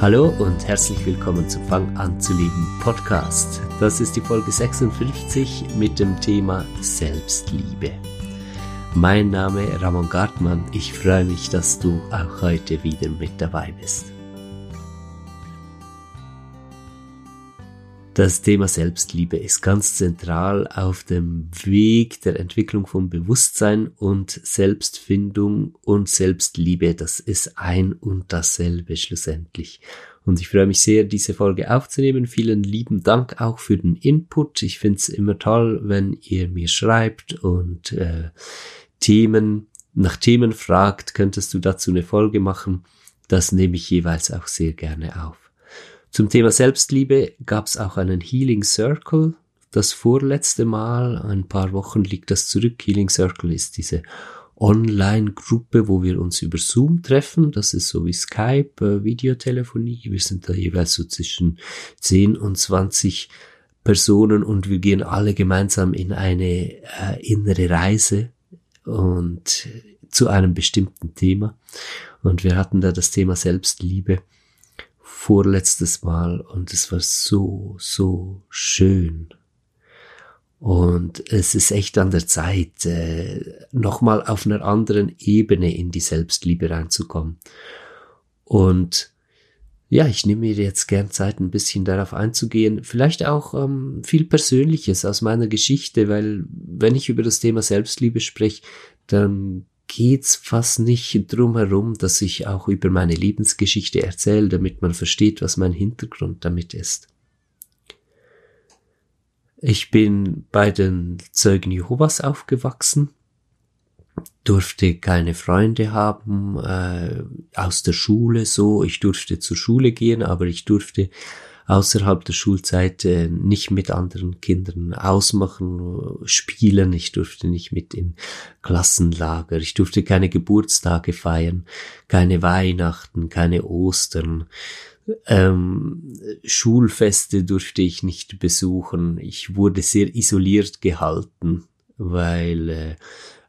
Hallo und herzlich willkommen zum Fang an zu lieben Podcast. Das ist die Folge 56 mit dem Thema Selbstliebe. Mein Name Ramon Gartmann. Ich freue mich, dass du auch heute wieder mit dabei bist. Das Thema Selbstliebe ist ganz zentral auf dem Weg der Entwicklung von Bewusstsein und Selbstfindung und Selbstliebe. Das ist ein und dasselbe schlussendlich. Und ich freue mich sehr, diese Folge aufzunehmen. Vielen lieben Dank auch für den Input. Ich finde es immer toll, wenn ihr mir schreibt und äh, Themen nach Themen fragt. Könntest du dazu eine Folge machen? Das nehme ich jeweils auch sehr gerne auf. Zum Thema Selbstliebe gab es auch einen Healing Circle. Das vorletzte Mal, ein paar Wochen liegt das zurück. Healing Circle ist diese Online-Gruppe, wo wir uns über Zoom treffen. Das ist so wie Skype, äh, Videotelefonie. Wir sind da jeweils so zwischen 10 und 20 Personen und wir gehen alle gemeinsam in eine äh, innere Reise und zu einem bestimmten Thema. Und wir hatten da das Thema Selbstliebe vorletztes Mal und es war so, so schön. Und es ist echt an der Zeit, äh, nochmal auf einer anderen Ebene in die Selbstliebe reinzukommen. Und ja, ich nehme mir jetzt gern Zeit, ein bisschen darauf einzugehen. Vielleicht auch ähm, viel Persönliches aus meiner Geschichte, weil wenn ich über das Thema Selbstliebe spreche, dann geht's fast nicht drum herum, dass ich auch über meine Lebensgeschichte erzähle, damit man versteht, was mein Hintergrund damit ist. Ich bin bei den Zeugen Jehovas aufgewachsen, durfte keine Freunde haben, äh, aus der Schule so, ich durfte zur Schule gehen, aber ich durfte außerhalb der Schulzeit äh, nicht mit anderen Kindern ausmachen, spielen. Ich durfte nicht mit in Klassenlager. Ich durfte keine Geburtstage feiern, keine Weihnachten, keine Ostern. Ähm, Schulfeste durfte ich nicht besuchen. Ich wurde sehr isoliert gehalten, weil äh,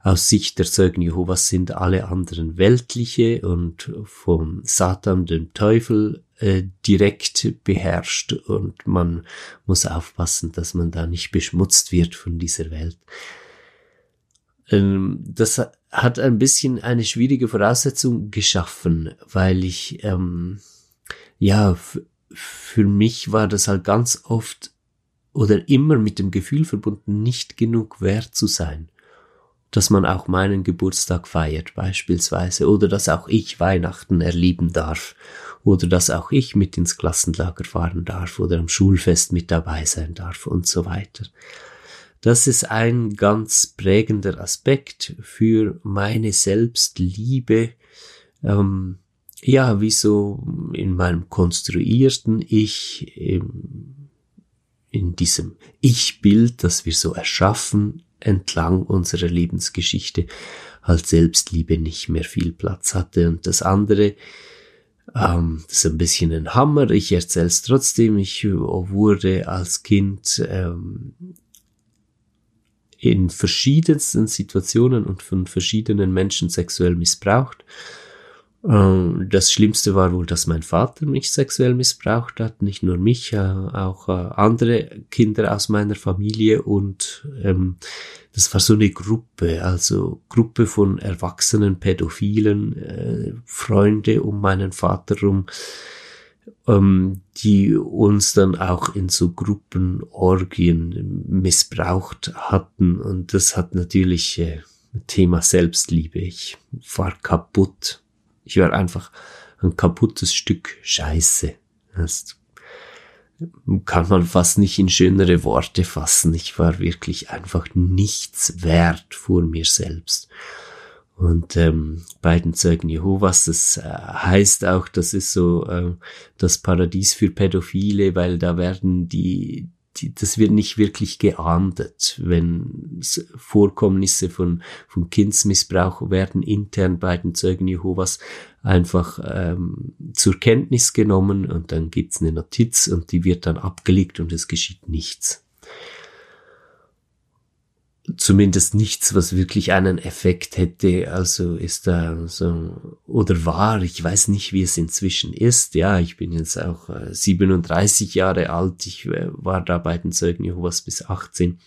aus Sicht der Zeugen Jehovas sind alle anderen weltliche und vom Satan, dem Teufel, äh, direkt beherrscht und man muss aufpassen, dass man da nicht beschmutzt wird von dieser Welt. Ähm, das hat ein bisschen eine schwierige Voraussetzung geschaffen, weil ich, ähm, ja, für mich war das halt ganz oft oder immer mit dem Gefühl verbunden, nicht genug wert zu sein dass man auch meinen Geburtstag feiert beispielsweise oder dass auch ich Weihnachten erleben darf oder dass auch ich mit ins Klassenlager fahren darf oder am Schulfest mit dabei sein darf und so weiter. Das ist ein ganz prägender Aspekt für meine Selbstliebe, ähm, ja, wie so in meinem konstruierten Ich, in diesem Ich-Bild, das wir so erschaffen entlang unserer Lebensgeschichte, halt Selbstliebe nicht mehr viel Platz hatte. Und das andere, ähm, das ist ein bisschen ein Hammer. Ich erzähle es trotzdem. Ich wurde als Kind ähm, in verschiedensten Situationen und von verschiedenen Menschen sexuell missbraucht. Ähm, das Schlimmste war wohl, dass mein Vater mich sexuell missbraucht hat, nicht nur mich, äh, auch äh, andere Kinder aus meiner Familie und ähm, das war so eine Gruppe, also Gruppe von erwachsenen Pädophilen, äh, Freunde um meinen Vater rum, ähm, die uns dann auch in so Gruppenorgien missbraucht hatten und das hat natürlich äh, Thema Selbstliebe. Ich war kaputt ich war einfach ein kaputtes Stück Scheiße. Das kann man fast nicht in schönere Worte fassen. Ich war wirklich einfach nichts wert vor mir selbst. Und ähm, beiden Zeugen Jehovas, das äh, heißt auch, das ist so äh, das Paradies für Pädophile, weil da werden die, die das wird nicht wirklich geahndet, wenn Vorkommnisse von, von Kindsmissbrauch werden intern bei den Zeugen Jehovas einfach ähm, zur Kenntnis genommen und dann gibt's eine Notiz und die wird dann abgelegt und es geschieht nichts zumindest nichts, was wirklich einen Effekt hätte. Also ist da so, oder war, ich weiß nicht, wie es inzwischen ist. Ja, ich bin jetzt auch 37 äh, Jahre alt. Ich äh, war da bei den Zeugen Jehovas bis 18.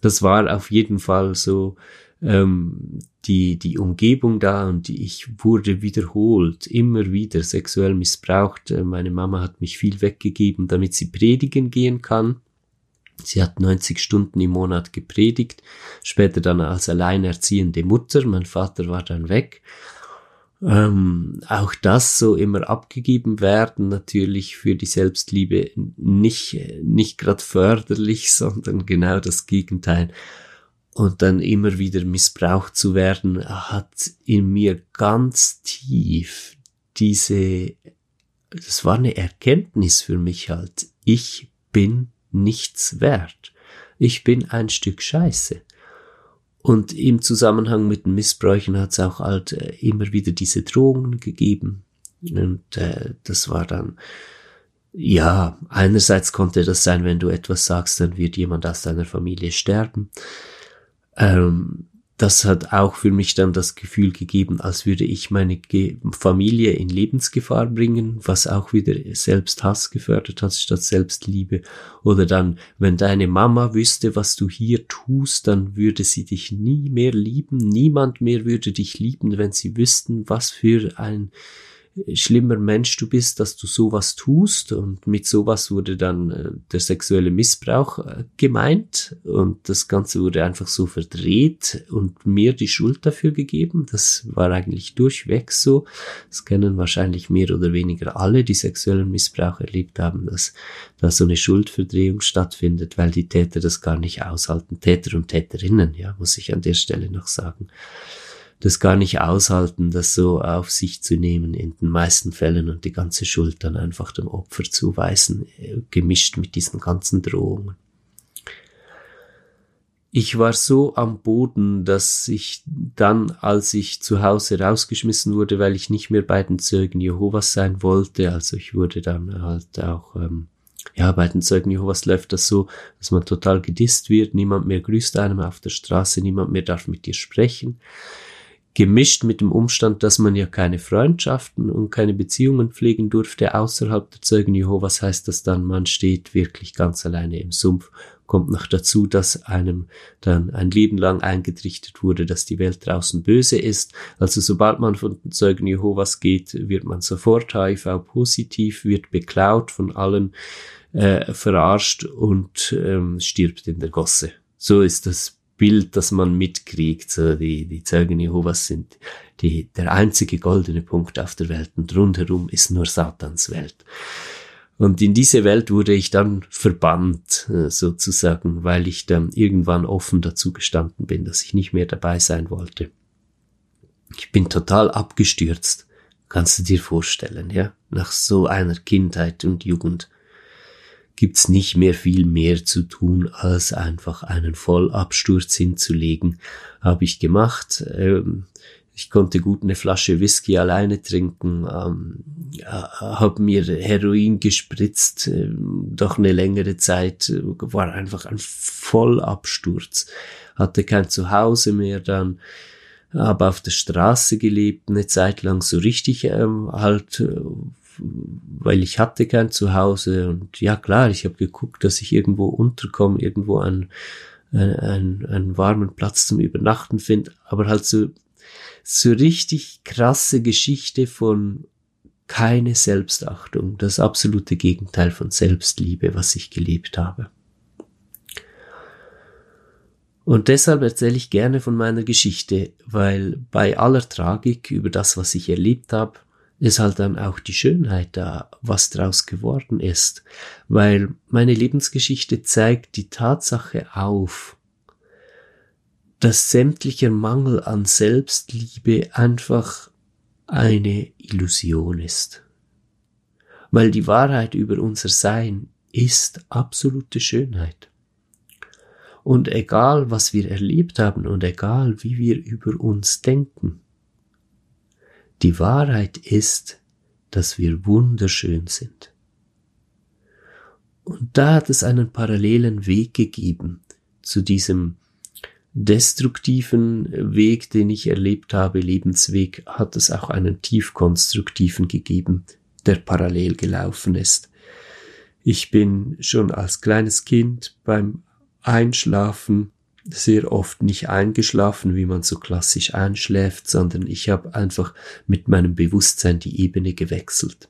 Das war auf jeden Fall so, ähm, die, die Umgebung da und ich wurde wiederholt, immer wieder sexuell missbraucht. Meine Mama hat mich viel weggegeben, damit sie predigen gehen kann Sie hat 90 Stunden im Monat gepredigt, später dann als alleinerziehende Mutter. Mein Vater war dann weg. Ähm, auch das so immer abgegeben werden, natürlich für die Selbstliebe nicht, nicht gerade förderlich, sondern genau das Gegenteil. Und dann immer wieder missbraucht zu werden, hat in mir ganz tief diese, das war eine Erkenntnis für mich halt. Ich bin nichts wert. Ich bin ein Stück Scheiße. Und im Zusammenhang mit den Missbräuchen hat es auch halt äh, immer wieder diese Drohungen gegeben. Und äh, das war dann, ja, einerseits konnte das sein, wenn du etwas sagst, dann wird jemand aus deiner Familie sterben. Ähm, das hat auch für mich dann das Gefühl gegeben, als würde ich meine Familie in Lebensgefahr bringen, was auch wieder Selbsthass gefördert hat statt Selbstliebe. Oder dann, wenn deine Mama wüsste, was du hier tust, dann würde sie dich nie mehr lieben. Niemand mehr würde dich lieben, wenn sie wüssten, was für ein schlimmer Mensch du bist, dass du sowas tust. Und mit sowas wurde dann äh, der sexuelle Missbrauch äh, gemeint. Und das Ganze wurde einfach so verdreht und mir die Schuld dafür gegeben. Das war eigentlich durchweg so. Das kennen wahrscheinlich mehr oder weniger alle, die sexuellen Missbrauch erlebt haben, dass da so eine Schuldverdrehung stattfindet, weil die Täter das gar nicht aushalten. Täter und Täterinnen, ja, muss ich an der Stelle noch sagen das gar nicht aushalten, das so auf sich zu nehmen in den meisten Fällen und die ganze Schuld dann einfach dem Opfer zuweisen, äh, gemischt mit diesen ganzen Drohungen. Ich war so am Boden, dass ich dann, als ich zu Hause rausgeschmissen wurde, weil ich nicht mehr bei den Zeugen Jehovas sein wollte, also ich wurde dann halt auch, ähm, ja, bei den Zeugen Jehovas läuft das so, dass man total gedisst wird, niemand mehr grüßt einem auf der Straße, niemand mehr darf mit dir sprechen gemischt mit dem Umstand, dass man ja keine Freundschaften und keine Beziehungen pflegen durfte außerhalb der Zeugen Jehovas, heißt das dann, man steht wirklich ganz alleine im Sumpf. Kommt noch dazu, dass einem dann ein Leben lang eingetrichtert wurde, dass die Welt draußen böse ist. Also sobald man von den Zeugen Jehovas geht, wird man sofort HIV-positiv, wird beklaut von allen, äh, verarscht und ähm, stirbt in der Gosse. So ist das Bild, das man mitkriegt. So die, die Zeugen Jehovas sind die, der einzige goldene Punkt auf der Welt und rundherum ist nur Satans Welt. Und in diese Welt wurde ich dann verbannt, äh, sozusagen, weil ich dann irgendwann offen dazu gestanden bin, dass ich nicht mehr dabei sein wollte. Ich bin total abgestürzt. Kannst du dir vorstellen, ja? Nach so einer Kindheit und Jugend gibt's nicht mehr viel mehr zu tun, als einfach einen Vollabsturz hinzulegen. Habe ich gemacht. Ähm, ich konnte gut eine Flasche Whisky alleine trinken, ähm, habe mir Heroin gespritzt, äh, doch eine längere Zeit, war einfach ein Vollabsturz, hatte kein Zuhause mehr dann, habe auf der Straße gelebt, eine Zeit lang so richtig ähm, halt äh, weil ich hatte kein Zuhause und ja klar, ich habe geguckt, dass ich irgendwo unterkomme, irgendwo einen, einen, einen warmen Platz zum Übernachten finde, aber halt so, so richtig krasse Geschichte von keine Selbstachtung, das absolute Gegenteil von Selbstliebe, was ich gelebt habe. Und deshalb erzähle ich gerne von meiner Geschichte, weil bei aller Tragik über das, was ich erlebt habe, ist halt dann auch die Schönheit da, was draus geworden ist, weil meine Lebensgeschichte zeigt die Tatsache auf, dass sämtlicher Mangel an Selbstliebe einfach eine Illusion ist. Weil die Wahrheit über unser Sein ist absolute Schönheit. Und egal, was wir erlebt haben und egal, wie wir über uns denken, die Wahrheit ist, dass wir wunderschön sind. Und da hat es einen parallelen Weg gegeben zu diesem destruktiven Weg, den ich erlebt habe, Lebensweg, hat es auch einen tief konstruktiven gegeben, der parallel gelaufen ist. Ich bin schon als kleines Kind beim Einschlafen sehr oft nicht eingeschlafen, wie man so klassisch einschläft, sondern ich habe einfach mit meinem Bewusstsein die Ebene gewechselt.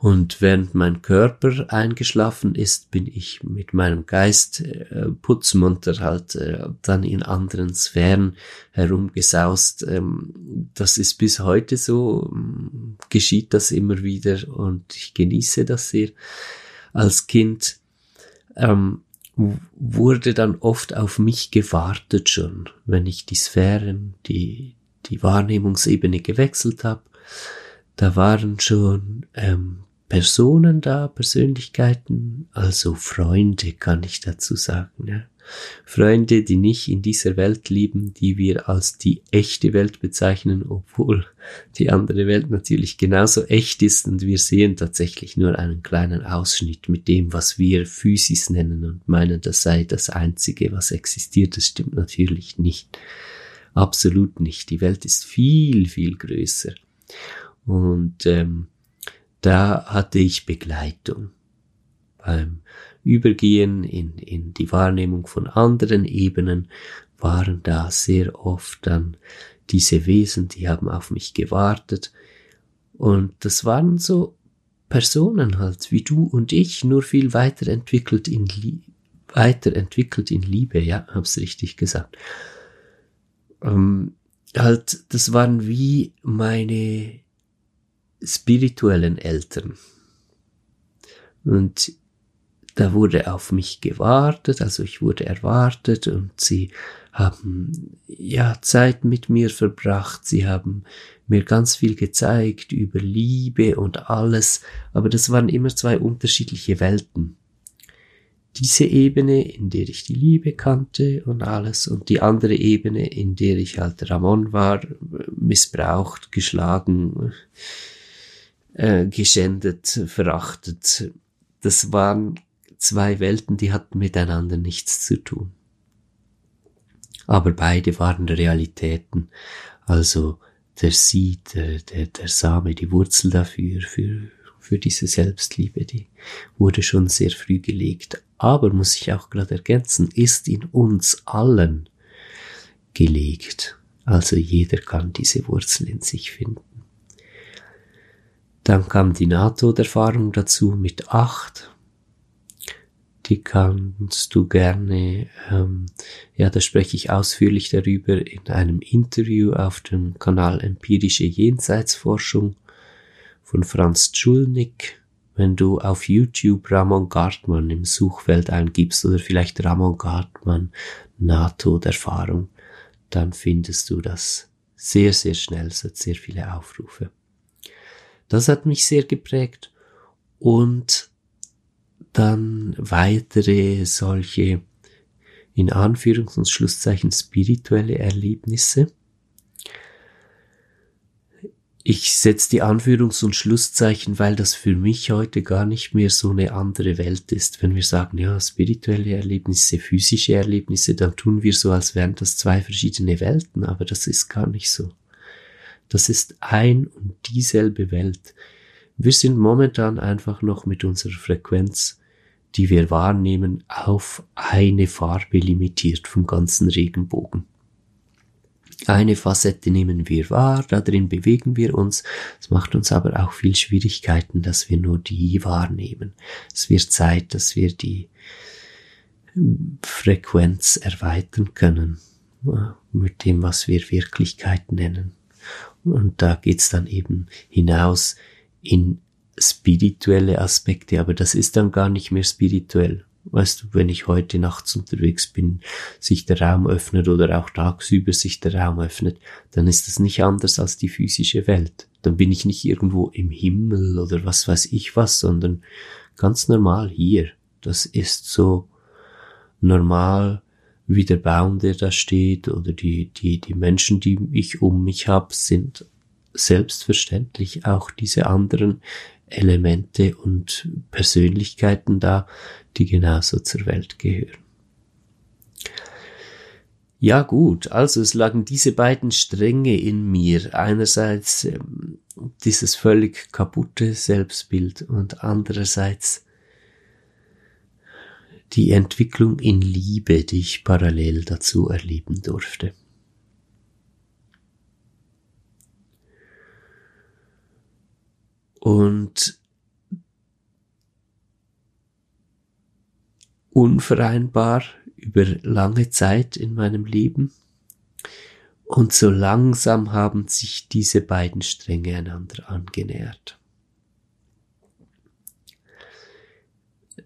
Und während mein Körper eingeschlafen ist, bin ich mit meinem Geist äh, putzmunter halt äh, dann in anderen Sphären herumgesaust. Ähm, das ist bis heute so, ähm, geschieht das immer wieder und ich genieße das sehr. Als Kind ähm, wurde dann oft auf mich gewartet schon, wenn ich die Sphären, die, die Wahrnehmungsebene gewechselt habe. Da waren schon ähm, Personen da, Persönlichkeiten, also Freunde kann ich dazu sagen. Ja. Freunde, die nicht in dieser Welt leben, die wir als die echte Welt bezeichnen, obwohl die andere Welt natürlich genauso echt ist und wir sehen tatsächlich nur einen kleinen Ausschnitt mit dem, was wir Physis nennen und meinen, das sei das Einzige, was existiert. Das stimmt natürlich nicht. Absolut nicht. Die Welt ist viel, viel größer. Und ähm, da hatte ich Begleitung beim Übergehen in, in die Wahrnehmung von anderen Ebenen waren da sehr oft dann diese Wesen, die haben auf mich gewartet. Und das waren so Personen halt, wie du und ich, nur viel weiterentwickelt in, Lie weiterentwickelt in Liebe, ja, hab's richtig gesagt. Ähm, halt, das waren wie meine spirituellen Eltern. Und da wurde auf mich gewartet, also ich wurde erwartet und sie haben ja Zeit mit mir verbracht, sie haben mir ganz viel gezeigt über Liebe und alles, aber das waren immer zwei unterschiedliche Welten. Diese Ebene, in der ich die Liebe kannte und alles, und die andere Ebene, in der ich halt Ramon war, missbraucht, geschlagen, äh, geschändet, verachtet. Das waren zwei Welten, die hatten miteinander nichts zu tun. Aber beide waren Realitäten. Also der Seed, der, der, der Same, die Wurzel dafür, für, für diese Selbstliebe, die wurde schon sehr früh gelegt. Aber, muss ich auch gerade ergänzen, ist in uns allen gelegt. Also jeder kann diese Wurzel in sich finden. Dann kam die NATO-Erfahrung dazu mit acht die kannst du gerne, ähm, ja, da spreche ich ausführlich darüber in einem Interview auf dem Kanal Empirische Jenseitsforschung von Franz Schulnick. Wenn du auf YouTube Ramon Gartmann im Suchfeld eingibst oder vielleicht Ramon Gartmann NATO-Erfahrung, dann findest du das sehr, sehr schnell. Es hat sehr viele Aufrufe. Das hat mich sehr geprägt und dann weitere solche in Anführungs- und Schlusszeichen spirituelle Erlebnisse. Ich setze die Anführungs- und Schlusszeichen, weil das für mich heute gar nicht mehr so eine andere Welt ist. Wenn wir sagen, ja, spirituelle Erlebnisse, physische Erlebnisse, dann tun wir so, als wären das zwei verschiedene Welten, aber das ist gar nicht so. Das ist ein und dieselbe Welt. Wir sind momentan einfach noch mit unserer Frequenz, die wir wahrnehmen, auf eine Farbe limitiert vom ganzen Regenbogen. Eine Facette nehmen wir wahr, darin bewegen wir uns. Es macht uns aber auch viel Schwierigkeiten, dass wir nur die wahrnehmen. Es wird Zeit, dass wir die Frequenz erweitern können mit dem, was wir Wirklichkeit nennen. Und da geht's dann eben hinaus in spirituelle Aspekte, aber das ist dann gar nicht mehr spirituell. Weißt du, wenn ich heute nachts unterwegs bin, sich der Raum öffnet oder auch tagsüber sich der Raum öffnet, dann ist das nicht anders als die physische Welt. Dann bin ich nicht irgendwo im Himmel oder was weiß ich was, sondern ganz normal hier. Das ist so normal wie der Baum, der da steht oder die, die, die Menschen, die ich um mich habe, sind selbstverständlich auch diese anderen Elemente und Persönlichkeiten da, die genauso zur Welt gehören. Ja gut, also es lagen diese beiden Stränge in mir. Einerseits ähm, dieses völlig kaputte Selbstbild und andererseits die Entwicklung in Liebe, die ich parallel dazu erleben durfte. Und unvereinbar über lange Zeit in meinem Leben. Und so langsam haben sich diese beiden Stränge einander angenähert.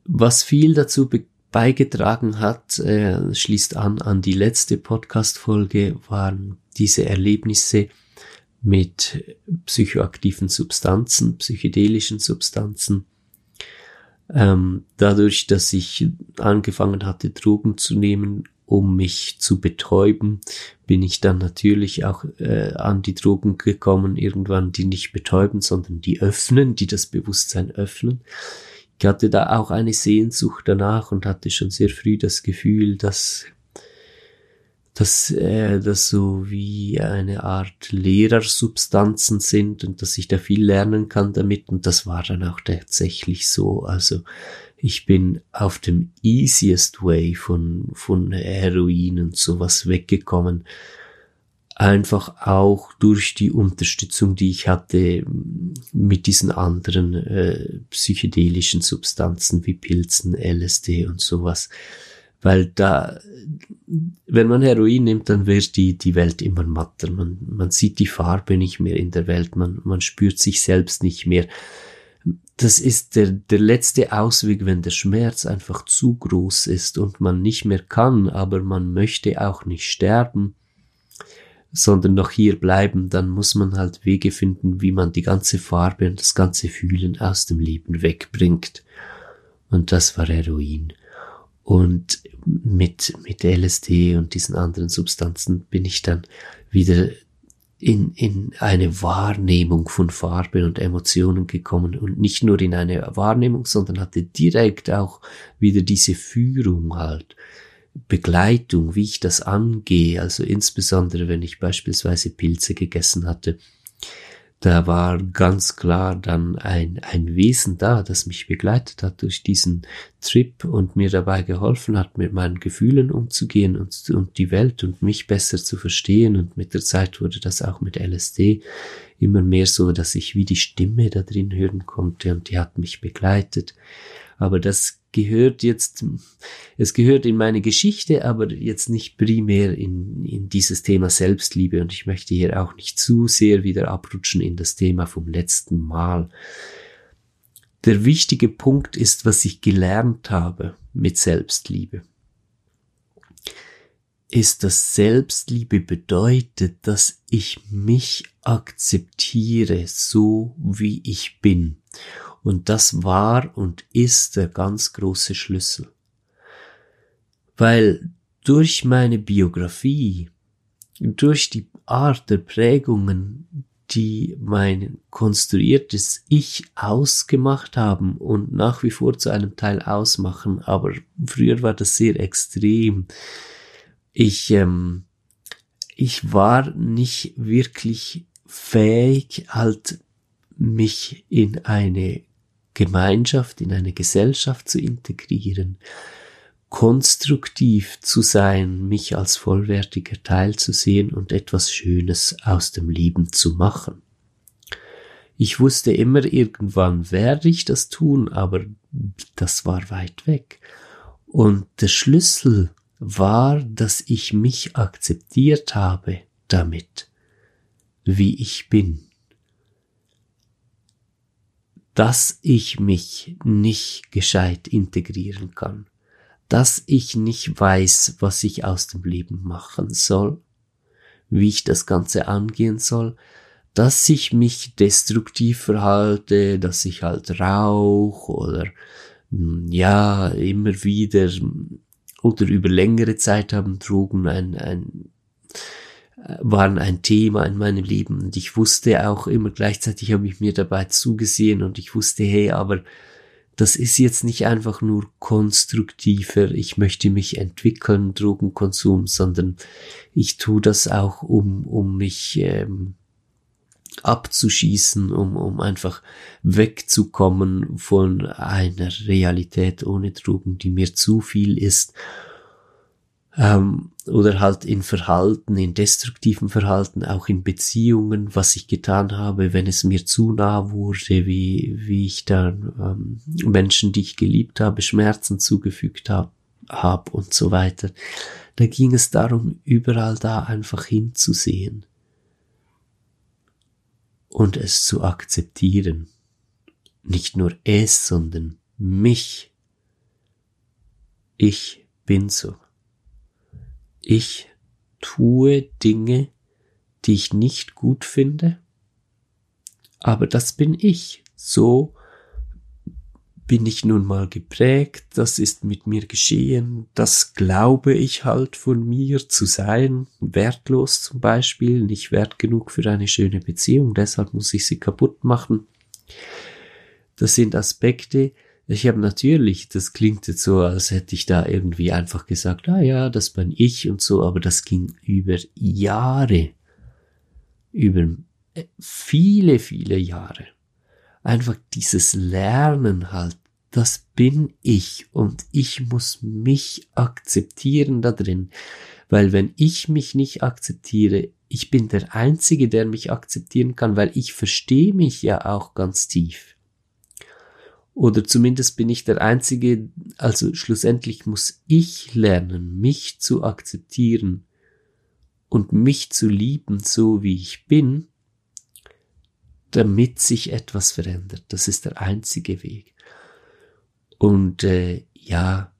Was viel dazu beigetragen hat, äh, schließt an an die letzte Podcast-Folge, waren diese Erlebnisse mit psychoaktiven Substanzen, psychedelischen Substanzen. Ähm, dadurch, dass ich angefangen hatte, Drogen zu nehmen, um mich zu betäuben, bin ich dann natürlich auch äh, an die Drogen gekommen, irgendwann die nicht betäuben, sondern die öffnen, die das Bewusstsein öffnen. Ich hatte da auch eine Sehnsucht danach und hatte schon sehr früh das Gefühl, dass dass äh, das so wie eine Art Lehrersubstanzen sind und dass ich da viel lernen kann damit und das war dann auch tatsächlich so. Also ich bin auf dem easiest way von, von Heroin und sowas weggekommen. Einfach auch durch die Unterstützung, die ich hatte mit diesen anderen äh, psychedelischen Substanzen wie Pilzen, LSD und sowas weil da, wenn man Heroin nimmt, dann wird die, die Welt immer matter. Man, man sieht die Farbe nicht mehr in der Welt, man, man spürt sich selbst nicht mehr. Das ist der, der letzte Ausweg, wenn der Schmerz einfach zu groß ist und man nicht mehr kann, aber man möchte auch nicht sterben, sondern noch hier bleiben, dann muss man halt Wege finden, wie man die ganze Farbe und das ganze Fühlen aus dem Leben wegbringt. Und das war Heroin. Und mit, mit LSD und diesen anderen Substanzen bin ich dann wieder in, in eine Wahrnehmung von Farben und Emotionen gekommen. Und nicht nur in eine Wahrnehmung, sondern hatte direkt auch wieder diese Führung halt, Begleitung, wie ich das angehe, also insbesondere wenn ich beispielsweise Pilze gegessen hatte, da war ganz klar dann ein, ein Wesen da, das mich begleitet hat durch diesen Trip und mir dabei geholfen hat, mit meinen Gefühlen umzugehen und, und die Welt und mich besser zu verstehen. Und mit der Zeit wurde das auch mit LSD immer mehr so, dass ich wie die Stimme da drin hören konnte und die hat mich begleitet. Aber das gehört jetzt, es gehört in meine Geschichte, aber jetzt nicht primär in, in dieses Thema Selbstliebe und ich möchte hier auch nicht zu sehr wieder abrutschen in das Thema vom letzten Mal. Der wichtige Punkt ist, was ich gelernt habe mit Selbstliebe ist, dass Selbstliebe bedeutet, dass ich mich akzeptiere, so wie ich bin. Und das war und ist der ganz große Schlüssel. Weil durch meine Biografie, durch die Art der Prägungen, die mein konstruiertes Ich ausgemacht haben und nach wie vor zu einem Teil ausmachen, aber früher war das sehr extrem. Ich, ähm, ich war nicht wirklich fähig, halt mich in eine Gemeinschaft, in eine Gesellschaft zu integrieren, konstruktiv zu sein, mich als vollwertiger Teil zu sehen und etwas Schönes aus dem Leben zu machen. Ich wusste immer, irgendwann werde ich das tun, aber das war weit weg. Und der Schlüssel war, dass ich mich akzeptiert habe damit, wie ich bin dass ich mich nicht gescheit integrieren kann, dass ich nicht weiß, was ich aus dem Leben machen soll, wie ich das Ganze angehen soll, dass ich mich destruktiv verhalte, dass ich halt rauch oder hm, ja, immer wieder oder über längere Zeit haben Drogen ein, ein waren ein Thema in meinem Leben und ich wusste auch immer gleichzeitig habe ich mir dabei zugesehen und ich wusste, hey, aber das ist jetzt nicht einfach nur konstruktiver, ich möchte mich entwickeln, Drogenkonsum, sondern ich tue das auch, um, um mich ähm, abzuschießen, um, um einfach wegzukommen von einer Realität ohne Drogen, die mir zu viel ist ähm, oder halt in Verhalten, in destruktiven Verhalten, auch in Beziehungen, was ich getan habe, wenn es mir zu nah wurde, wie, wie ich dann ähm, Menschen, die ich geliebt habe, Schmerzen zugefügt habe hab und so weiter. Da ging es darum, überall da einfach hinzusehen und es zu akzeptieren. Nicht nur es, sondern mich. Ich bin so. Ich tue Dinge, die ich nicht gut finde, aber das bin ich. So bin ich nun mal geprägt, das ist mit mir geschehen, das glaube ich halt von mir zu sein, wertlos zum Beispiel, nicht wert genug für eine schöne Beziehung, deshalb muss ich sie kaputt machen. Das sind Aspekte, ich habe natürlich, das klingt jetzt so, als hätte ich da irgendwie einfach gesagt, ah ja, das bin ich und so, aber das ging über Jahre, über äh, viele, viele Jahre. Einfach dieses Lernen halt, das bin ich und ich muss mich akzeptieren da drin. Weil wenn ich mich nicht akzeptiere, ich bin der Einzige, der mich akzeptieren kann, weil ich verstehe mich ja auch ganz tief. Oder zumindest bin ich der Einzige, also schlussendlich muss ich lernen, mich zu akzeptieren und mich zu lieben, so wie ich bin, damit sich etwas verändert. Das ist der einzige Weg. Und äh, ja,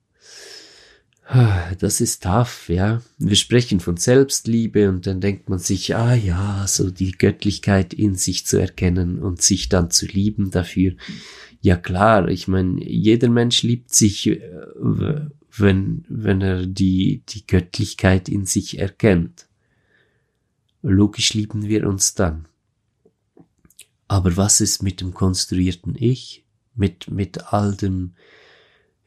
das ist tough, ja. Wir sprechen von Selbstliebe und dann denkt man sich, ah ja, so die Göttlichkeit in sich zu erkennen und sich dann zu lieben dafür. Ja klar, ich meine, jeder Mensch liebt sich, äh, wenn, wenn er die, die Göttlichkeit in sich erkennt. Logisch lieben wir uns dann. Aber was ist mit dem konstruierten Ich? Mit, mit all dem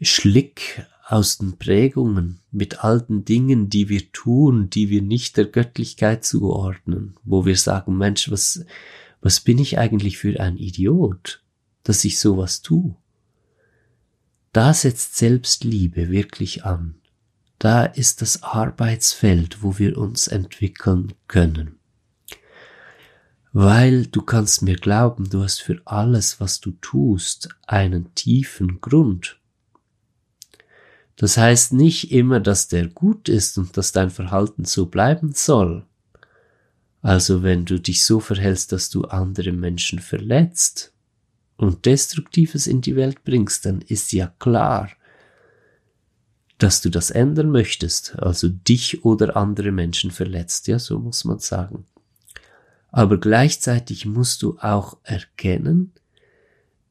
Schlick aus den Prägungen, mit all den Dingen, die wir tun, die wir nicht der Göttlichkeit zuordnen, wo wir sagen, Mensch, was, was bin ich eigentlich für ein Idiot? dass ich sowas tue. Da setzt Selbstliebe wirklich an. Da ist das Arbeitsfeld, wo wir uns entwickeln können. Weil du kannst mir glauben, du hast für alles, was du tust, einen tiefen Grund. Das heißt nicht immer, dass der gut ist und dass dein Verhalten so bleiben soll. Also wenn du dich so verhältst, dass du andere Menschen verletzt, und Destruktives in die Welt bringst, dann ist ja klar, dass du das ändern möchtest, also dich oder andere Menschen verletzt, ja, so muss man sagen. Aber gleichzeitig musst du auch erkennen,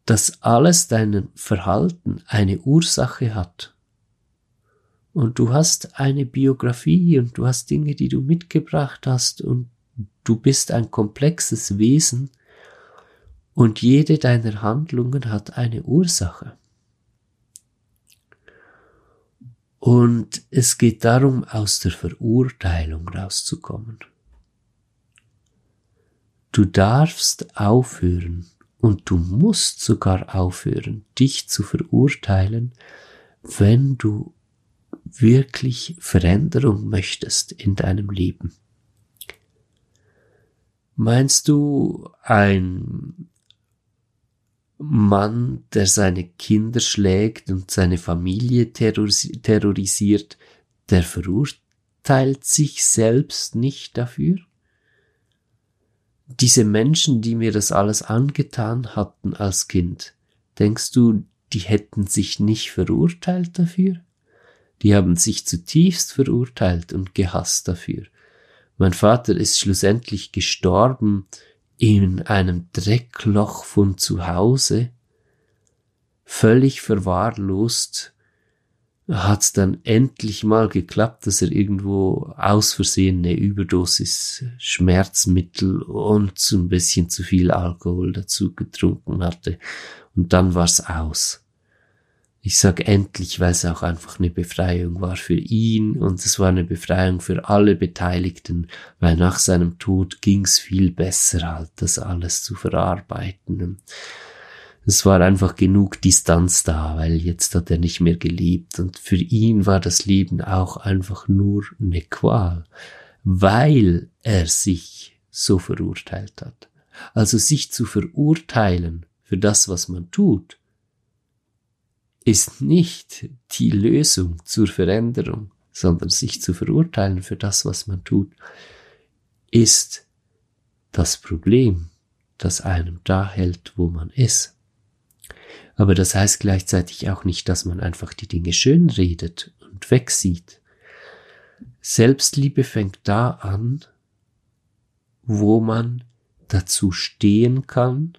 dass alles dein Verhalten eine Ursache hat. Und du hast eine Biografie und du hast Dinge, die du mitgebracht hast und du bist ein komplexes Wesen, und jede deiner Handlungen hat eine Ursache. Und es geht darum, aus der Verurteilung rauszukommen. Du darfst aufhören und du musst sogar aufhören, dich zu verurteilen, wenn du wirklich Veränderung möchtest in deinem Leben. Meinst du, ein Mann, der seine Kinder schlägt und seine Familie terrorisiert, der verurteilt sich selbst nicht dafür? Diese Menschen, die mir das alles angetan hatten als Kind, denkst du, die hätten sich nicht verurteilt dafür? Die haben sich zutiefst verurteilt und gehasst dafür. Mein Vater ist schlussendlich gestorben in einem Dreckloch von zu Hause, völlig verwahrlost, hat's dann endlich mal geklappt, dass er irgendwo aus Versehen eine Überdosis Schmerzmittel und so ein bisschen zu viel Alkohol dazu getrunken hatte. Und dann war's aus. Ich sag endlich, weil es auch einfach eine Befreiung war für ihn und es war eine Befreiung für alle Beteiligten, weil nach seinem Tod ging's viel besser halt, das alles zu verarbeiten es war einfach genug Distanz da, weil jetzt hat er nicht mehr gelebt und für ihn war das Leben auch einfach nur eine Qual, weil er sich so verurteilt hat. Also sich zu verurteilen für das, was man tut, ist nicht die Lösung zur Veränderung, sondern sich zu verurteilen für das, was man tut, ist das Problem, das einem da hält, wo man ist. Aber das heißt gleichzeitig auch nicht, dass man einfach die Dinge schön redet und wegsieht. Selbstliebe fängt da an, wo man dazu stehen kann,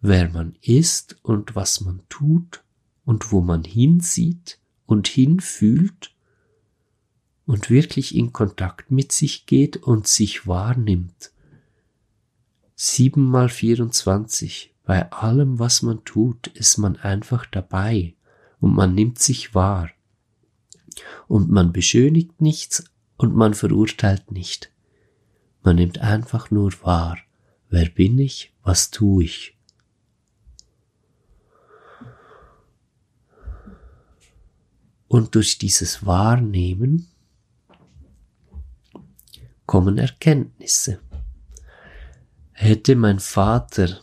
wer man ist und was man tut und wo man hinsieht und hinfühlt und wirklich in Kontakt mit sich geht und sich wahrnimmt. Sieben mal 24 bei allem, was man tut, ist man einfach dabei und man nimmt sich wahr. Und man beschönigt nichts und man verurteilt nicht. Man nimmt einfach nur wahr. Wer bin ich? Was tue ich? Und durch dieses Wahrnehmen kommen Erkenntnisse. Hätte mein Vater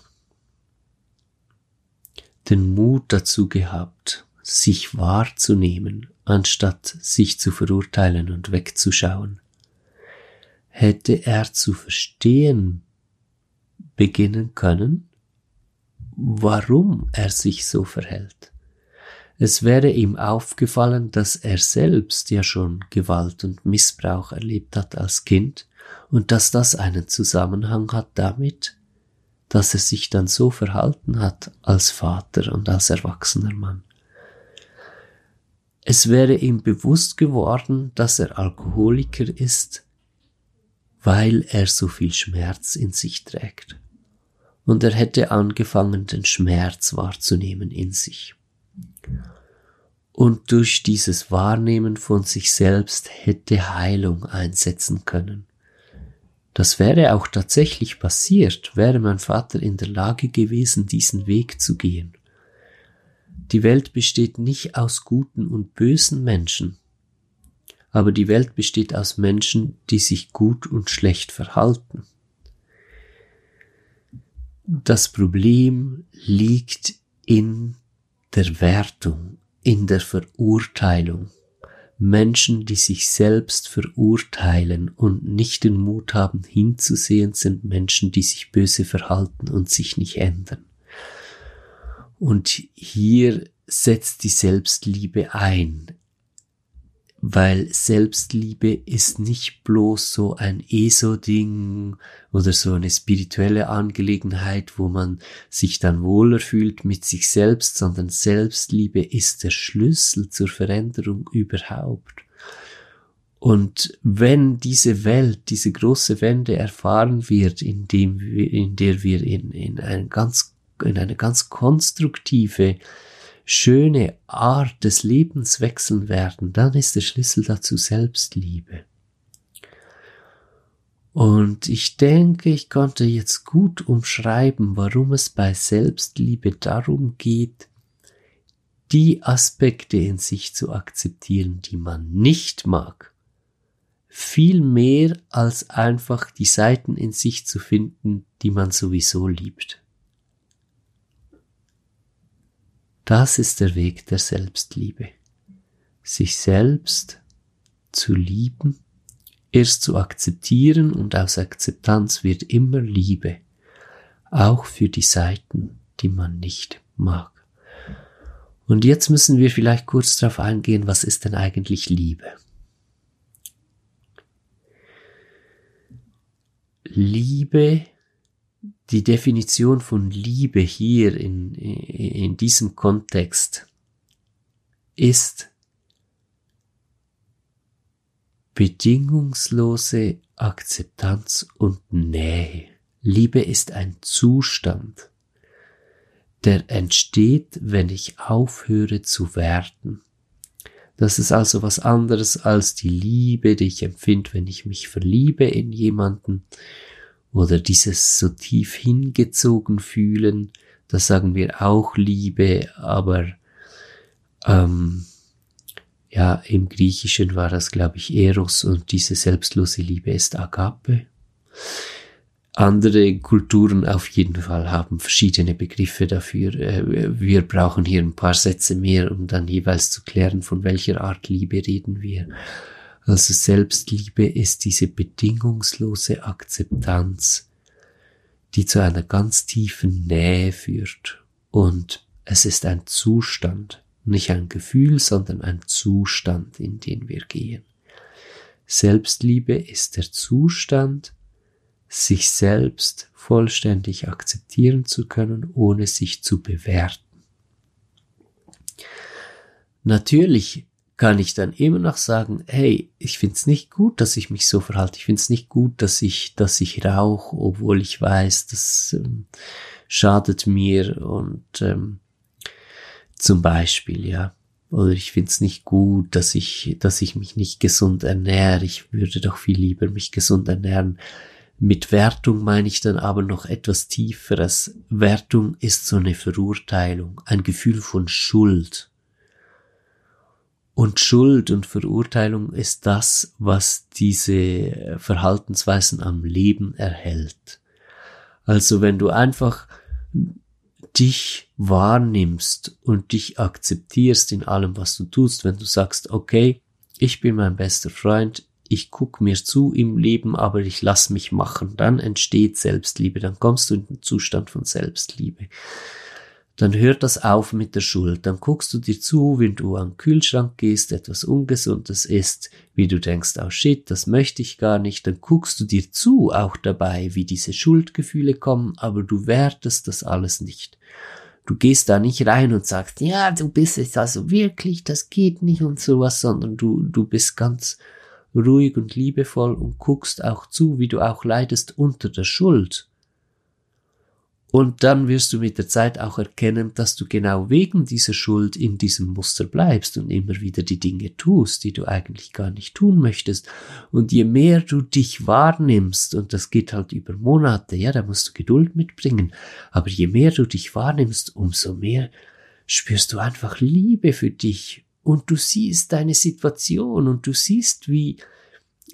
den Mut dazu gehabt, sich wahrzunehmen, anstatt sich zu verurteilen und wegzuschauen. Hätte er zu verstehen beginnen können, warum er sich so verhält. Es wäre ihm aufgefallen, dass er selbst ja schon Gewalt und Missbrauch erlebt hat als Kind und dass das einen Zusammenhang hat damit, dass er sich dann so verhalten hat als Vater und als erwachsener Mann. Es wäre ihm bewusst geworden, dass er Alkoholiker ist, weil er so viel Schmerz in sich trägt. Und er hätte angefangen, den Schmerz wahrzunehmen in sich. Und durch dieses Wahrnehmen von sich selbst hätte Heilung einsetzen können. Das wäre auch tatsächlich passiert, wäre mein Vater in der Lage gewesen, diesen Weg zu gehen. Die Welt besteht nicht aus guten und bösen Menschen, aber die Welt besteht aus Menschen, die sich gut und schlecht verhalten. Das Problem liegt in der Wertung, in der Verurteilung. Menschen, die sich selbst verurteilen und nicht den Mut haben hinzusehen, sind Menschen, die sich böse verhalten und sich nicht ändern. Und hier setzt die Selbstliebe ein weil Selbstliebe ist nicht bloß so ein ESO-Ding oder so eine spirituelle Angelegenheit, wo man sich dann wohler fühlt mit sich selbst, sondern Selbstliebe ist der Schlüssel zur Veränderung überhaupt. Und wenn diese Welt, diese große Wende erfahren wird, in, dem wir, in der wir in, in, ein ganz, in eine ganz konstruktive schöne Art des Lebens wechseln werden, dann ist der Schlüssel dazu Selbstliebe. Und ich denke, ich konnte jetzt gut umschreiben, warum es bei Selbstliebe darum geht, die Aspekte in sich zu akzeptieren, die man nicht mag, viel mehr als einfach die Seiten in sich zu finden, die man sowieso liebt. Das ist der Weg der Selbstliebe. Sich selbst zu lieben, erst zu akzeptieren und aus Akzeptanz wird immer Liebe, auch für die Seiten, die man nicht mag. Und jetzt müssen wir vielleicht kurz darauf eingehen, was ist denn eigentlich Liebe? Liebe, die Definition von Liebe hier in, in diesem Kontext ist bedingungslose Akzeptanz und Nähe. Liebe ist ein Zustand, der entsteht, wenn ich aufhöre zu werten. Das ist also was anderes als die Liebe, die ich empfinde, wenn ich mich verliebe in jemanden oder dieses so tief hingezogen fühlen. Das sagen wir auch Liebe, aber ähm, ja, im Griechischen war das, glaube ich, Eros und diese selbstlose Liebe ist Agape. Andere Kulturen auf jeden Fall haben verschiedene Begriffe dafür. Äh, wir brauchen hier ein paar Sätze mehr, um dann jeweils zu klären, von welcher Art Liebe reden wir. Also Selbstliebe ist diese bedingungslose Akzeptanz, die zu einer ganz tiefen Nähe führt. Und es ist ein Zustand, nicht ein Gefühl, sondern ein Zustand, in den wir gehen. Selbstliebe ist der Zustand, sich selbst vollständig akzeptieren zu können, ohne sich zu bewerten. Natürlich kann ich dann immer noch sagen, hey, ich find's nicht gut, dass ich mich so verhalte. Ich find's nicht gut, dass ich, dass ich rauche, obwohl ich weiß, das ähm, schadet mir und ähm, zum Beispiel, ja. Oder ich find's nicht gut, dass ich, dass ich mich nicht gesund ernähre. Ich würde doch viel lieber mich gesund ernähren. Mit Wertung meine ich dann aber noch etwas tieferes. Wertung ist so eine Verurteilung, ein Gefühl von Schuld. Und Schuld und Verurteilung ist das, was diese Verhaltensweisen am Leben erhält. Also wenn du einfach dich wahrnimmst und dich akzeptierst in allem, was du tust, wenn du sagst, okay, ich bin mein bester Freund, ich guck mir zu im Leben, aber ich lass mich machen, dann entsteht Selbstliebe, dann kommst du in den Zustand von Selbstliebe dann hört das auf mit der Schuld. Dann guckst du dir zu, wenn du den Kühlschrank gehst, etwas Ungesundes isst, wie du denkst, oh shit, das möchte ich gar nicht. Dann guckst du dir zu auch dabei, wie diese Schuldgefühle kommen, aber du wertest das alles nicht. Du gehst da nicht rein und sagst, ja, du bist es also wirklich, das geht nicht und sowas, sondern du, du bist ganz ruhig und liebevoll und guckst auch zu, wie du auch leidest unter der Schuld und dann wirst du mit der Zeit auch erkennen, dass du genau wegen dieser Schuld in diesem Muster bleibst und immer wieder die Dinge tust, die du eigentlich gar nicht tun möchtest. Und je mehr du dich wahrnimmst, und das geht halt über Monate, ja, da musst du Geduld mitbringen, aber je mehr du dich wahrnimmst, umso mehr spürst du einfach Liebe für dich und du siehst deine Situation und du siehst, wie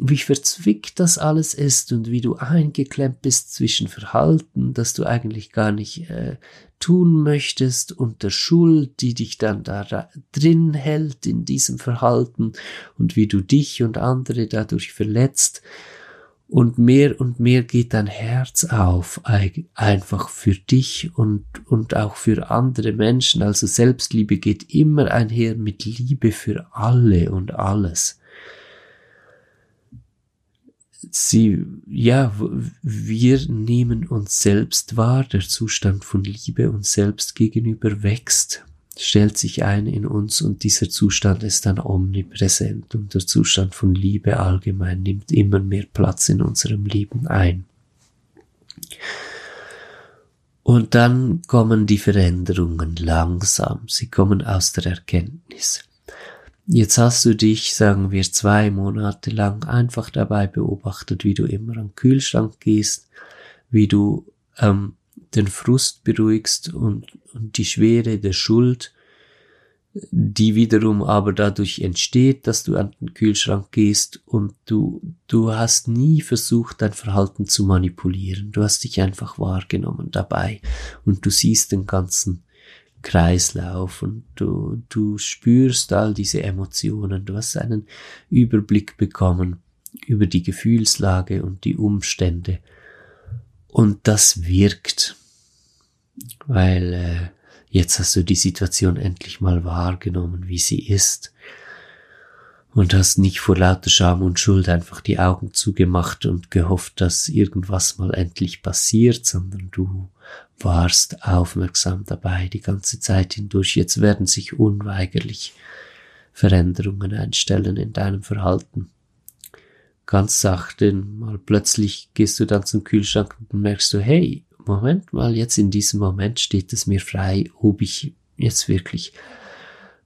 wie verzwickt das alles ist und wie du eingeklemmt bist zwischen Verhalten, das du eigentlich gar nicht äh, tun möchtest und der Schuld, die dich dann da drin hält in diesem Verhalten und wie du dich und andere dadurch verletzt. Und mehr und mehr geht dein Herz auf, einfach für dich und, und auch für andere Menschen. Also Selbstliebe geht immer einher mit Liebe für alle und alles sie, ja, wir nehmen uns selbst wahr, der Zustand von Liebe uns selbst gegenüber wächst, stellt sich ein in uns und dieser Zustand ist dann omnipräsent und der Zustand von Liebe allgemein nimmt immer mehr Platz in unserem Leben ein. Und dann kommen die Veränderungen langsam, sie kommen aus der Erkenntnis. Jetzt hast du dich, sagen wir, zwei Monate lang einfach dabei beobachtet, wie du immer am Kühlschrank gehst, wie du ähm, den Frust beruhigst und, und die Schwere der Schuld, die wiederum aber dadurch entsteht, dass du an den Kühlschrank gehst und du, du hast nie versucht, dein Verhalten zu manipulieren. Du hast dich einfach wahrgenommen dabei und du siehst den ganzen Kreislauf und du, du spürst all diese Emotionen, du hast einen Überblick bekommen über die Gefühlslage und die Umstände und das wirkt, weil äh, Jetzt hast du die Situation endlich mal wahrgenommen, wie sie ist. Und hast nicht vor lauter Scham und Schuld einfach die Augen zugemacht und gehofft, dass irgendwas mal endlich passiert, sondern du warst aufmerksam dabei die ganze Zeit hindurch. Jetzt werden sich unweigerlich Veränderungen einstellen in deinem Verhalten. Ganz sachte, mal plötzlich gehst du dann zum Kühlschrank und merkst du, hey, Moment mal, jetzt in diesem Moment steht es mir frei, ob ich jetzt wirklich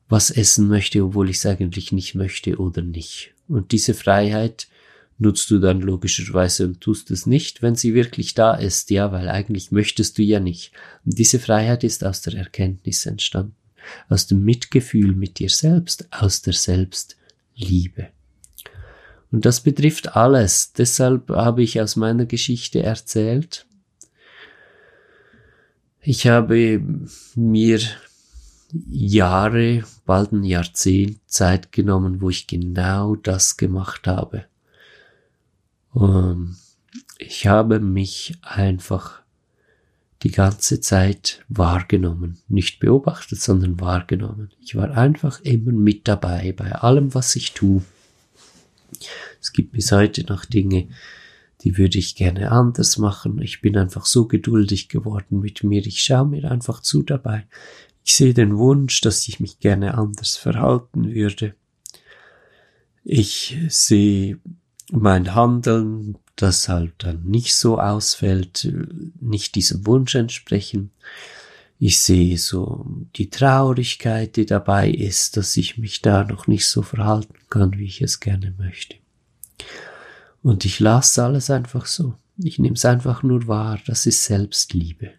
was essen möchte, obwohl ich es eigentlich nicht möchte oder nicht. Und diese Freiheit nutzt du dann logischerweise und tust es nicht, wenn sie wirklich da ist, ja, weil eigentlich möchtest du ja nicht. Und diese Freiheit ist aus der Erkenntnis entstanden, aus dem Mitgefühl mit dir selbst, aus der Selbstliebe. Und das betrifft alles. Deshalb habe ich aus meiner Geschichte erzählt. Ich habe mir Jahre, bald ein Jahrzehnt Zeit genommen, wo ich genau das gemacht habe. Um, ich habe mich einfach die ganze Zeit wahrgenommen, nicht beobachtet, sondern wahrgenommen. Ich war einfach immer mit dabei bei allem, was ich tue. Es gibt bis heute noch Dinge, die würde ich gerne anders machen. Ich bin einfach so geduldig geworden mit mir. Ich schaue mir einfach zu dabei. Ich sehe den Wunsch, dass ich mich gerne anders verhalten würde. Ich sehe mein Handeln, das halt dann nicht so ausfällt, nicht diesem Wunsch entsprechen. Ich sehe so die Traurigkeit, die dabei ist, dass ich mich da noch nicht so verhalten kann, wie ich es gerne möchte. Und ich lasse alles einfach so. Ich nehme es einfach nur wahr. Das ist Selbstliebe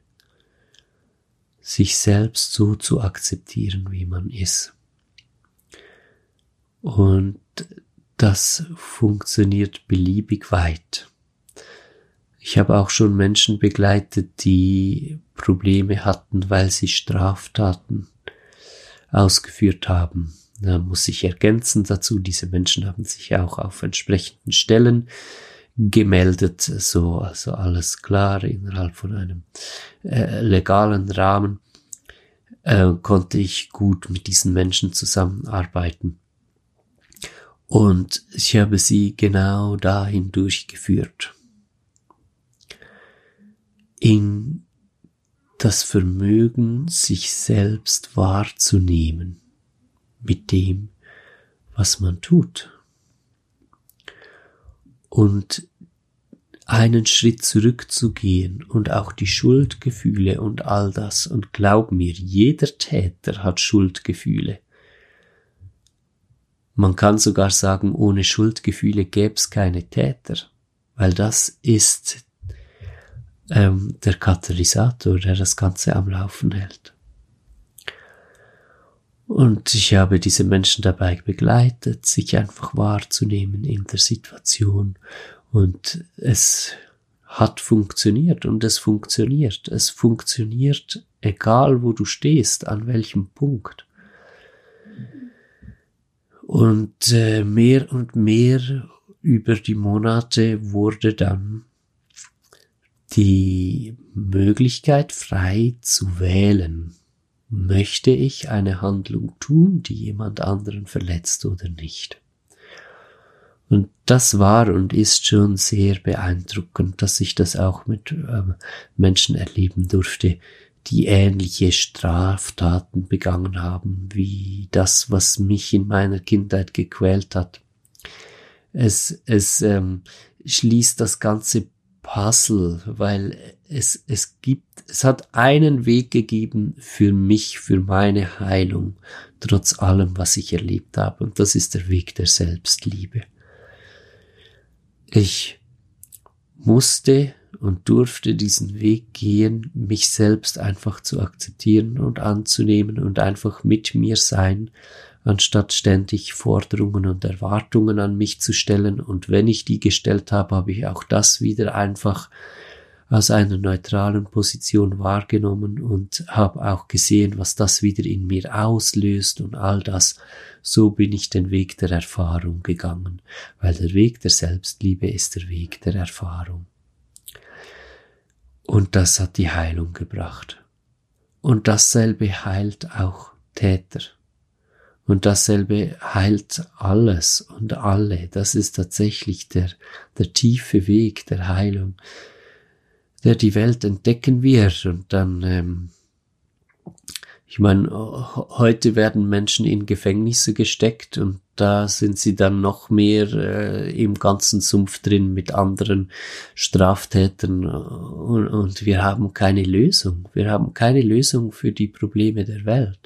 sich selbst so zu akzeptieren, wie man ist. Und das funktioniert beliebig weit. Ich habe auch schon Menschen begleitet, die Probleme hatten, weil sie Straftaten ausgeführt haben. Da muss ich ergänzen dazu, diese Menschen haben sich auch auf entsprechenden Stellen gemeldet, so, also alles klar innerhalb von einem äh, legalen Rahmen, äh, konnte ich gut mit diesen Menschen zusammenarbeiten. Und ich habe sie genau dahin durchgeführt. In das Vermögen, sich selbst wahrzunehmen mit dem, was man tut und einen Schritt zurückzugehen und auch die Schuldgefühle und all das. Und glaub mir, jeder Täter hat Schuldgefühle. Man kann sogar sagen, ohne Schuldgefühle gäbe es keine Täter, weil das ist ähm, der Katalysator, der das Ganze am Laufen hält. Und ich habe diese Menschen dabei begleitet, sich einfach wahrzunehmen in der Situation. Und es hat funktioniert und es funktioniert. Es funktioniert, egal wo du stehst, an welchem Punkt. Und äh, mehr und mehr über die Monate wurde dann die Möglichkeit frei zu wählen möchte ich eine Handlung tun, die jemand anderen verletzt oder nicht. Und das war und ist schon sehr beeindruckend, dass ich das auch mit ähm, Menschen erleben durfte, die ähnliche Straftaten begangen haben, wie das, was mich in meiner Kindheit gequält hat. Es, es ähm, schließt das ganze Puzzle, weil es, es gibt, es hat einen Weg gegeben für mich, für meine Heilung, trotz allem, was ich erlebt habe. Und das ist der Weg der Selbstliebe. Ich musste und durfte diesen Weg gehen, mich selbst einfach zu akzeptieren und anzunehmen und einfach mit mir sein, anstatt ständig Forderungen und Erwartungen an mich zu stellen. Und wenn ich die gestellt habe, habe ich auch das wieder einfach aus einer neutralen Position wahrgenommen und habe auch gesehen, was das wieder in mir auslöst und all das. So bin ich den Weg der Erfahrung gegangen, weil der Weg der Selbstliebe ist der Weg der Erfahrung. Und das hat die Heilung gebracht. Und dasselbe heilt auch Täter. Und dasselbe heilt alles und alle. Das ist tatsächlich der, der tiefe Weg der Heilung, der die Welt entdecken wird. Und dann, ähm, ich meine, heute werden Menschen in Gefängnisse gesteckt und da sind sie dann noch mehr äh, im ganzen Sumpf drin mit anderen Straftätern und, und wir haben keine Lösung. Wir haben keine Lösung für die Probleme der Welt.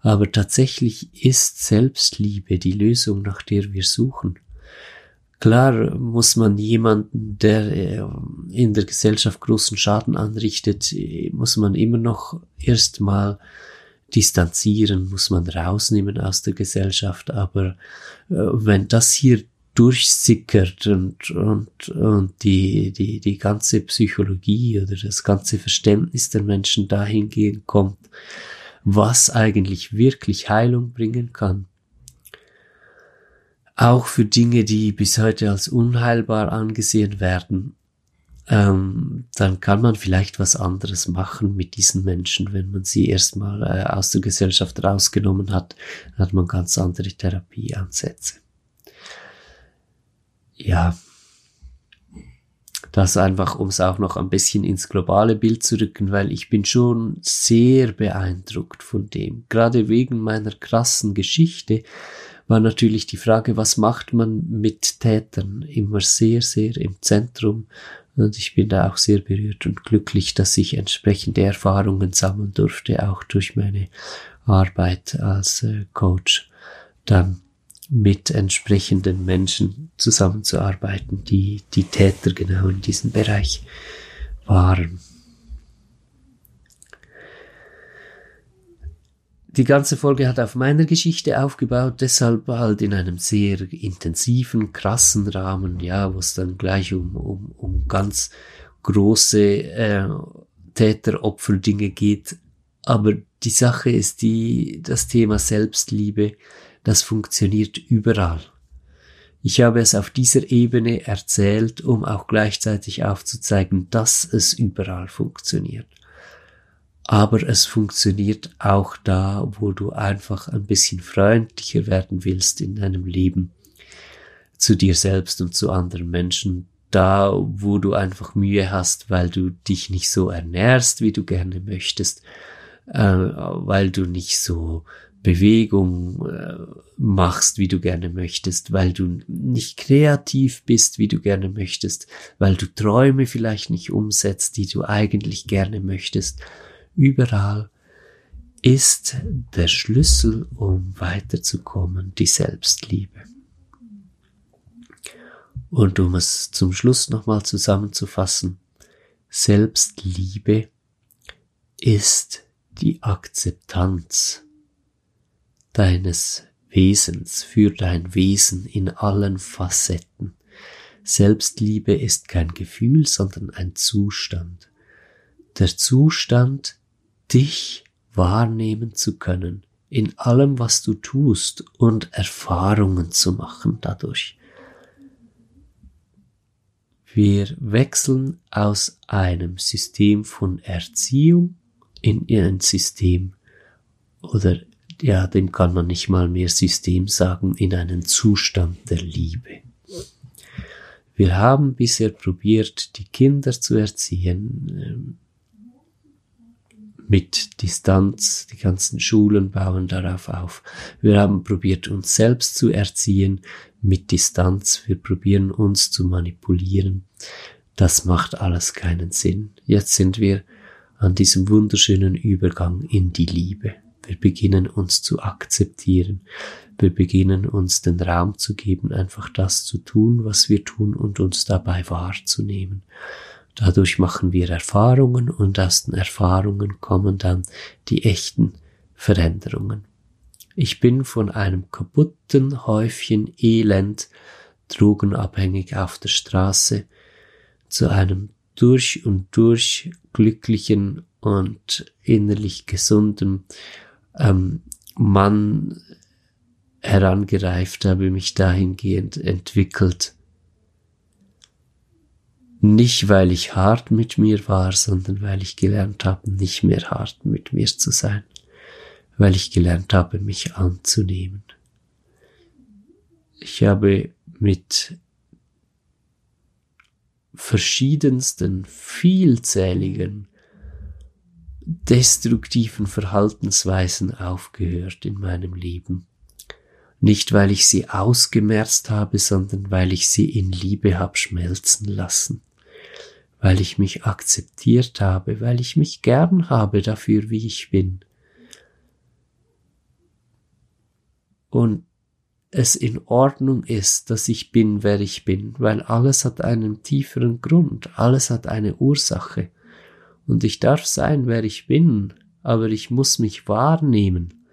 Aber tatsächlich ist Selbstliebe die Lösung, nach der wir suchen. Klar muss man jemanden, der äh, in der Gesellschaft großen Schaden anrichtet, muss man immer noch erstmal distanzieren, muss man rausnehmen aus der Gesellschaft. Aber äh, wenn das hier durchsickert und, und, und die, die, die ganze Psychologie oder das ganze Verständnis der Menschen dahingehend kommt, was eigentlich wirklich Heilung bringen kann. Auch für Dinge, die bis heute als unheilbar angesehen werden, ähm, dann kann man vielleicht was anderes machen mit diesen Menschen, wenn man sie erstmal äh, aus der Gesellschaft rausgenommen hat, hat man ganz andere Therapieansätze. Ja, das einfach, um es auch noch ein bisschen ins globale Bild zu rücken, weil ich bin schon sehr beeindruckt von dem. Gerade wegen meiner krassen Geschichte war natürlich die Frage, was macht man mit Tätern, immer sehr, sehr im Zentrum. Und ich bin da auch sehr berührt und glücklich, dass ich entsprechende Erfahrungen sammeln durfte, auch durch meine Arbeit als äh, Coach. Dann mit entsprechenden Menschen zusammenzuarbeiten, die die Täter genau in diesem Bereich waren. Die ganze Folge hat auf meiner Geschichte aufgebaut, deshalb halt in einem sehr intensiven, krassen Rahmen, ja, wo es dann gleich um, um, um ganz große äh, Täter-Opfer-Dinge geht. Aber die Sache ist die, das Thema Selbstliebe das funktioniert überall. Ich habe es auf dieser Ebene erzählt, um auch gleichzeitig aufzuzeigen, dass es überall funktioniert. Aber es funktioniert auch da, wo du einfach ein bisschen freundlicher werden willst in deinem Leben zu dir selbst und zu anderen Menschen. Da, wo du einfach Mühe hast, weil du dich nicht so ernährst, wie du gerne möchtest, äh, weil du nicht so Bewegung äh, machst, wie du gerne möchtest, weil du nicht kreativ bist, wie du gerne möchtest, weil du Träume vielleicht nicht umsetzt, die du eigentlich gerne möchtest. Überall ist der Schlüssel, um weiterzukommen, die Selbstliebe. Und um es zum Schluss nochmal zusammenzufassen, Selbstliebe ist die Akzeptanz deines Wesens, für dein Wesen in allen Facetten. Selbstliebe ist kein Gefühl, sondern ein Zustand. Der Zustand, dich wahrnehmen zu können, in allem, was du tust und Erfahrungen zu machen dadurch. Wir wechseln aus einem System von Erziehung in ein System oder ja, dem kann man nicht mal mehr System sagen, in einen Zustand der Liebe. Wir haben bisher probiert, die Kinder zu erziehen, ähm, mit Distanz, die ganzen Schulen bauen darauf auf. Wir haben probiert, uns selbst zu erziehen mit Distanz. Wir probieren uns zu manipulieren. Das macht alles keinen Sinn. Jetzt sind wir an diesem wunderschönen Übergang in die Liebe. Wir beginnen uns zu akzeptieren. Wir beginnen uns den Raum zu geben, einfach das zu tun, was wir tun und uns dabei wahrzunehmen. Dadurch machen wir Erfahrungen und aus den Erfahrungen kommen dann die echten Veränderungen. Ich bin von einem kaputten Häufchen Elend, drogenabhängig auf der Straße, zu einem durch und durch glücklichen und innerlich gesunden ähm, Mann herangereift habe, mich dahingehend entwickelt, Nicht, weil ich hart mit mir war, sondern weil ich gelernt habe, nicht mehr hart mit mir zu sein. Weil ich gelernt habe, mich anzunehmen. Ich habe mit verschiedensten, vielzähligen, destruktiven Verhaltensweisen aufgehört in meinem Leben. Nicht weil ich sie ausgemerzt habe, sondern weil ich sie in Liebe hab schmelzen lassen. Weil ich mich akzeptiert habe, weil ich mich gern habe dafür, wie ich bin. Und es in Ordnung ist, dass ich bin, wer ich bin, weil alles hat einen tieferen Grund, alles hat eine Ursache. Und ich darf sein, wer ich bin, aber ich muss mich wahrnehmen.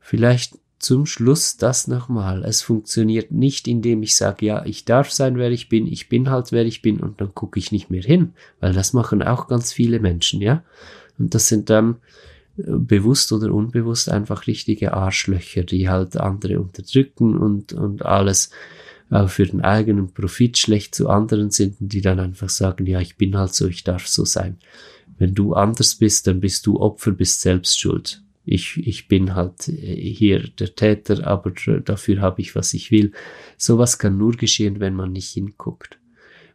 Vielleicht zum Schluss das nochmal. Es funktioniert nicht, indem ich sage, ja, ich darf sein, wer ich bin, ich bin halt, wer ich bin, und dann gucke ich nicht mehr hin, weil das machen auch ganz viele Menschen, ja. Und das sind dann bewusst oder unbewusst einfach richtige Arschlöcher, die halt andere unterdrücken und, und alles äh, für den eigenen Profit schlecht zu anderen sind die dann einfach sagen, ja, ich bin halt so, ich darf so sein. Wenn du anders bist, dann bist du Opfer, bist selbst schuld. Ich, ich bin halt äh, hier der Täter, aber dafür habe ich, was ich will. Sowas kann nur geschehen, wenn man nicht hinguckt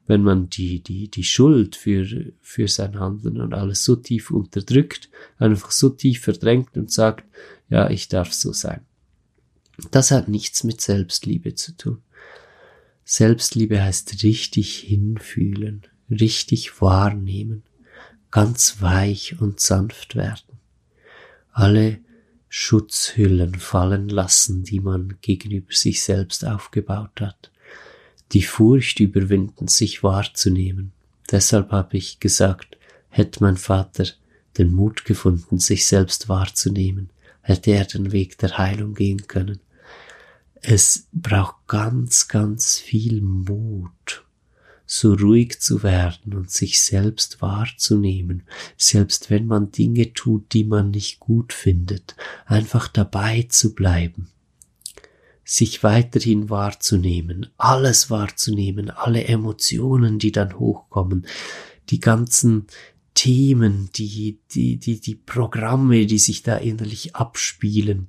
wenn man die, die, die Schuld für, für sein Handeln und alles so tief unterdrückt, einfach so tief verdrängt und sagt, ja, ich darf so sein. Das hat nichts mit Selbstliebe zu tun. Selbstliebe heißt richtig hinfühlen, richtig wahrnehmen, ganz weich und sanft werden. Alle Schutzhüllen fallen lassen, die man gegenüber sich selbst aufgebaut hat die Furcht überwinden, sich wahrzunehmen. Deshalb habe ich gesagt, hätte mein Vater den Mut gefunden, sich selbst wahrzunehmen, hätte er den Weg der Heilung gehen können. Es braucht ganz, ganz viel Mut, so ruhig zu werden und sich selbst wahrzunehmen, selbst wenn man Dinge tut, die man nicht gut findet, einfach dabei zu bleiben sich weiterhin wahrzunehmen, alles wahrzunehmen, alle Emotionen, die dann hochkommen, die ganzen Themen, die, die, die, die Programme, die sich da innerlich abspielen,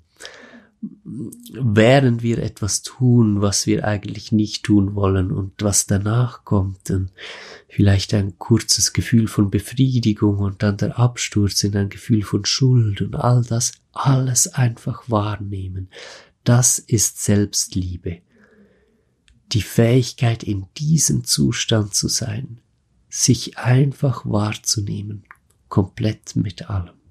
während wir etwas tun, was wir eigentlich nicht tun wollen und was danach kommt, und vielleicht ein kurzes Gefühl von Befriedigung und dann der Absturz in ein Gefühl von Schuld und all das, alles einfach wahrnehmen, das ist Selbstliebe. Die Fähigkeit, in diesem Zustand zu sein, sich einfach wahrzunehmen, komplett mit allem.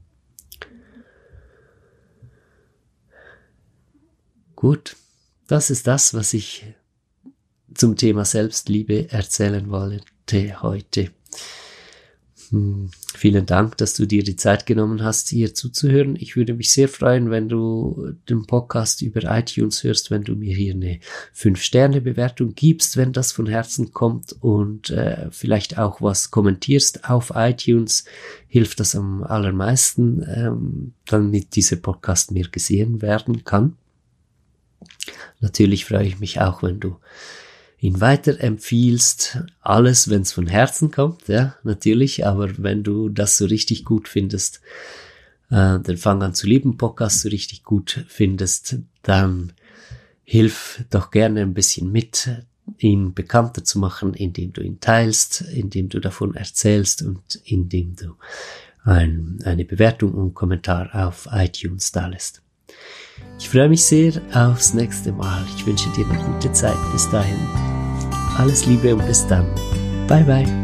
Gut, das ist das, was ich zum Thema Selbstliebe erzählen wollte heute. Hm, vielen Dank, dass du dir die Zeit genommen hast, hier zuzuhören. Ich würde mich sehr freuen, wenn du den Podcast über iTunes hörst, wenn du mir hier eine 5-Sterne-Bewertung gibst, wenn das von Herzen kommt und äh, vielleicht auch was kommentierst auf iTunes, hilft das am allermeisten, ähm, damit dieser Podcast mehr gesehen werden kann. Natürlich freue ich mich auch, wenn du ihn weiterempfiehlst, alles, wenn es von Herzen kommt, ja, natürlich, aber wenn du das so richtig gut findest, äh, den Fang an zu lieben Podcast so richtig gut findest, dann hilf doch gerne ein bisschen mit, ihn bekannter zu machen, indem du ihn teilst, indem du davon erzählst und indem du ein, eine Bewertung und Kommentar auf iTunes da lässt. Ich freue mich sehr aufs nächste Mal. Ich wünsche dir eine gute Zeit. Bis dahin. Alles Liebe und bis dann. Bye bye.